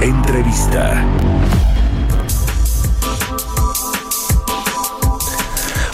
Entrevista.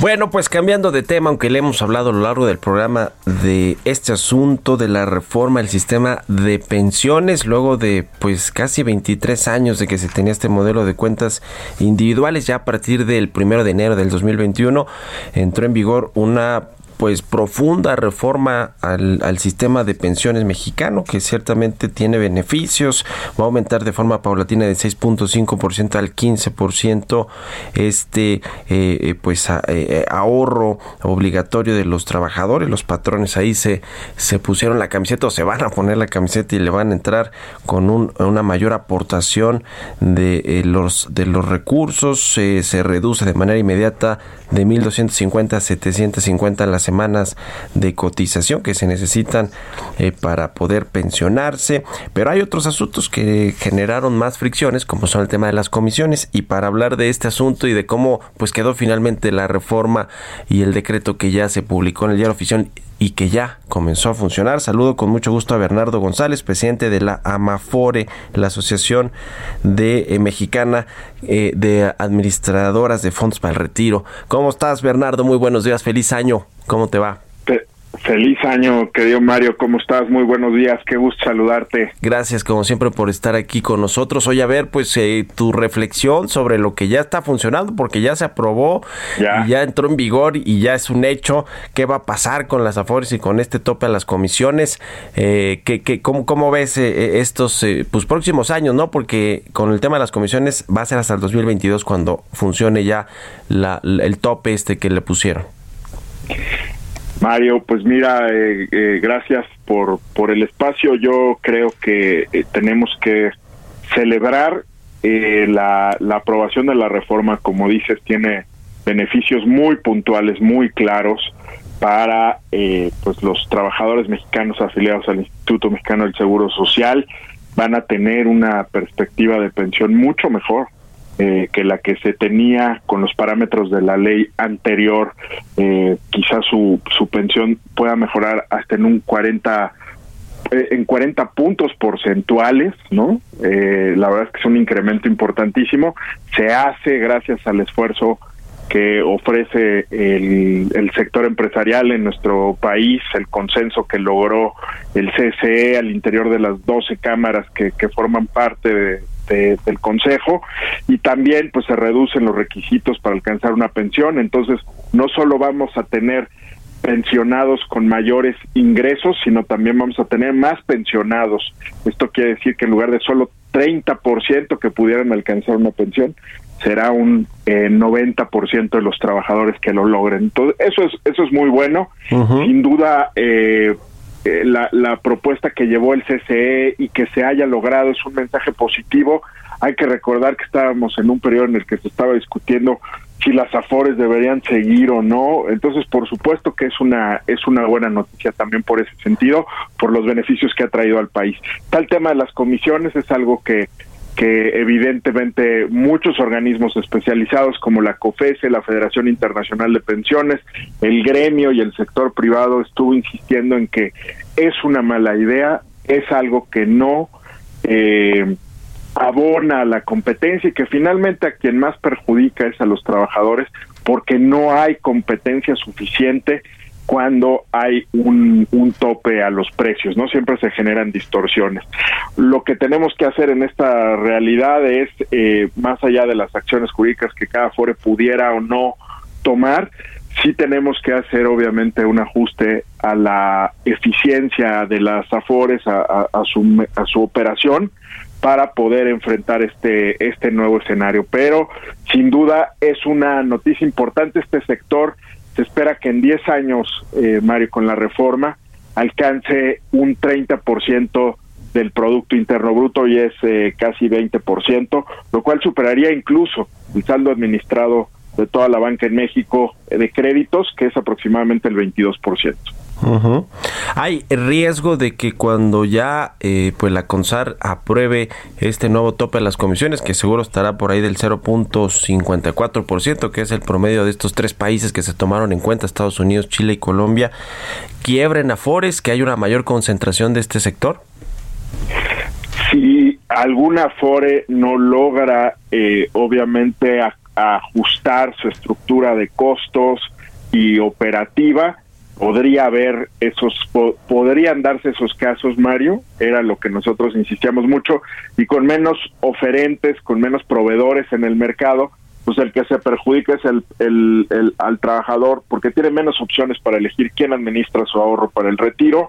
Bueno, pues cambiando de tema, aunque le hemos hablado a lo largo del programa de este asunto de la reforma del sistema de pensiones, luego de pues casi 23 años de que se tenía este modelo de cuentas individuales, ya a partir del primero de enero del 2021 entró en vigor una pues profunda reforma al, sistema de pensiones mexicano que ciertamente tiene beneficios va a aumentar de forma paulatina de 6.5% al 15% este eh, pues a, eh, ahorro obligatorio de los trabajadores. Los patrones ahí se se pusieron la camiseta o se van a poner la camiseta y le van a entrar con un, una mayor aportación de eh, los de los recursos. Se reduce de manera inmediata de 1250 a 750 las semanas de cotización que se necesitan eh, para poder pensionarse, pero hay otros asuntos que generaron más fricciones, como son el tema de las comisiones, y para hablar de este asunto y de cómo pues quedó finalmente la reforma y el decreto que ya se publicó en el diario oficial y que ya comenzó a funcionar. Saludo con mucho gusto a Bernardo González, presidente de la AMAFORE, la Asociación de eh, Mexicana eh, de Administradoras de Fondos para el Retiro. ¿Cómo estás, Bernardo? Muy buenos días, feliz año. ¿Cómo te va? Feliz año, querido Mario, ¿cómo estás? Muy buenos días, qué gusto saludarte. Gracias, como siempre, por estar aquí con nosotros. Hoy a ver, pues, eh, tu reflexión sobre lo que ya está funcionando, porque ya se aprobó, ya. Y ya entró en vigor y ya es un hecho. ¿Qué va a pasar con las AFORES y con este tope a las comisiones? Eh, ¿qué, qué, cómo, cómo, ves eh, estos eh, pues, próximos años, no? Porque con el tema de las comisiones va a ser hasta el 2022 cuando funcione ya la, el tope este que le pusieron. Mario, pues mira, eh, eh, gracias por, por el espacio. Yo creo que eh, tenemos que celebrar eh, la, la aprobación de la reforma, como dices, tiene beneficios muy puntuales, muy claros para pues los trabajadores mexicanos afiliados al Instituto Mexicano del Seguro Social. Van a tener una perspectiva de pensión mucho mejor eh, que la que se tenía con los parámetros de la ley anterior, eh, quizás su, su pensión pueda mejorar hasta en un 40 eh, en 40 puntos porcentuales, ¿no? Eh, la verdad es que es un incremento importantísimo. Se hace gracias al esfuerzo que ofrece el, el, sector empresarial en nuestro país, el consenso que logró el CCE al interior de las 12 cámaras que, que forman parte de, de, del Consejo y también pues se reducen los requisitos para alcanzar una pensión, entonces no solo vamos a tener pensionados con mayores ingresos, sino también vamos a tener más pensionados. Esto quiere decir que en lugar de solo 30% que pudieran alcanzar una pensión, será un eh, 90% de los trabajadores que lo logren. Entonces, eso es eso es muy bueno. Uh -huh. Sin duda eh, la, la propuesta que llevó el CCE y que se haya logrado es un mensaje positivo. Hay que recordar que estábamos en un periodo en el que se estaba discutiendo si las afores deberían seguir o no. Entonces, por supuesto que es una es una buena noticia también por ese sentido, por los beneficios que ha traído al país. Tal tema de las comisiones es algo que que evidentemente muchos organismos especializados como la COFESE, la Federación Internacional de Pensiones, el gremio y el sector privado estuvo insistiendo en que es una mala idea, es algo que no eh, abona a la competencia y que finalmente a quien más perjudica es a los trabajadores porque no hay competencia suficiente cuando hay un, tope a los precios, ¿no? Siempre se generan distorsiones. Lo que tenemos que hacer en esta realidad es, eh, más allá de las acciones jurídicas que cada FORE pudiera o no tomar, sí tenemos que hacer obviamente un ajuste a la eficiencia de las AFORES, a, a, a, su, a su operación, para poder enfrentar este este nuevo escenario. Pero sin duda es una noticia importante este sector se espera que en 10 años, eh, Mario, con la reforma, alcance un 30% del Producto Interno Bruto y es eh, casi 20%, lo cual superaría incluso el saldo administrado de toda la banca en México de créditos, que es aproximadamente el 22%. Hay riesgo de que cuando ya eh, pues la CONSAR apruebe este nuevo tope de las comisiones, que seguro estará por ahí del 0.54%, que es el promedio de estos tres países que se tomaron en cuenta, Estados Unidos, Chile y Colombia, quiebren afores, que hay una mayor concentración de este sector? Si alguna afore no logra, eh, obviamente, ajustar su estructura de costos y operativa, podría haber esos podrían darse esos casos Mario era lo que nosotros insistíamos mucho y con menos oferentes con menos proveedores en el mercado pues el que se perjudica es el, el, al trabajador porque tiene menos opciones para elegir quién administra su ahorro para el retiro.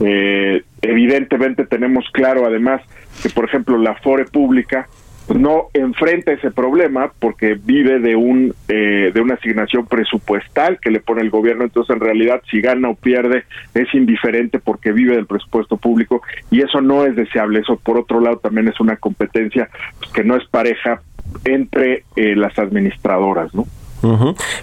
Eh, evidentemente tenemos claro además que por ejemplo la fore pública no enfrenta ese problema porque vive de un eh, de una asignación presupuestal que le pone el gobierno. Entonces en realidad si gana o pierde es indiferente porque vive del presupuesto público y eso no es deseable. Eso por otro lado también es una competencia pues, que no es pareja entre eh, las administradoras no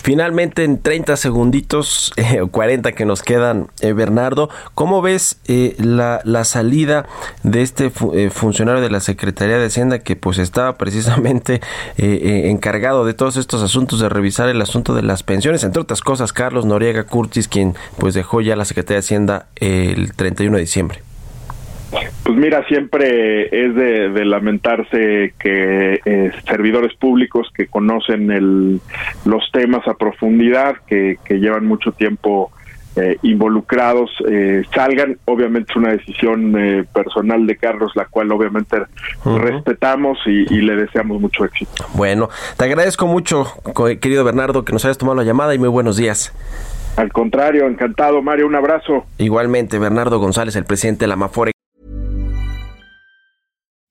Finalmente, en 30 segunditos, eh, o 40 que nos quedan, eh, Bernardo, ¿cómo ves eh, la, la, salida de este funcionario de la Secretaría de Hacienda que pues estaba precisamente encargado de todos estos asuntos, de revisar el asunto de las pensiones, entre otras cosas, Carlos Noriega Curtis, quien pues dejó ya la Secretaría de Hacienda el 31 de diciembre? Pues mira, siempre es de, lamentarse que eh, servidores públicos que conocen el, los temas a profundidad, que, llevan mucho tiempo eh, involucrados, eh, salgan. Obviamente es una decisión personal de Carlos, la cual obviamente respetamos y, y, le deseamos mucho éxito. Bueno, te agradezco mucho, querido Bernardo, que nos hayas tomado la llamada y muy buenos días. Al contrario, encantado, Mario, un abrazo. Igualmente, Bernardo González, el presidente de la Mafore.